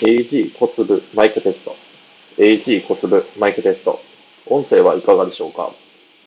AG 小粒マイクテスト。AG 小粒マイクテスト。音声はいかがでしょうか？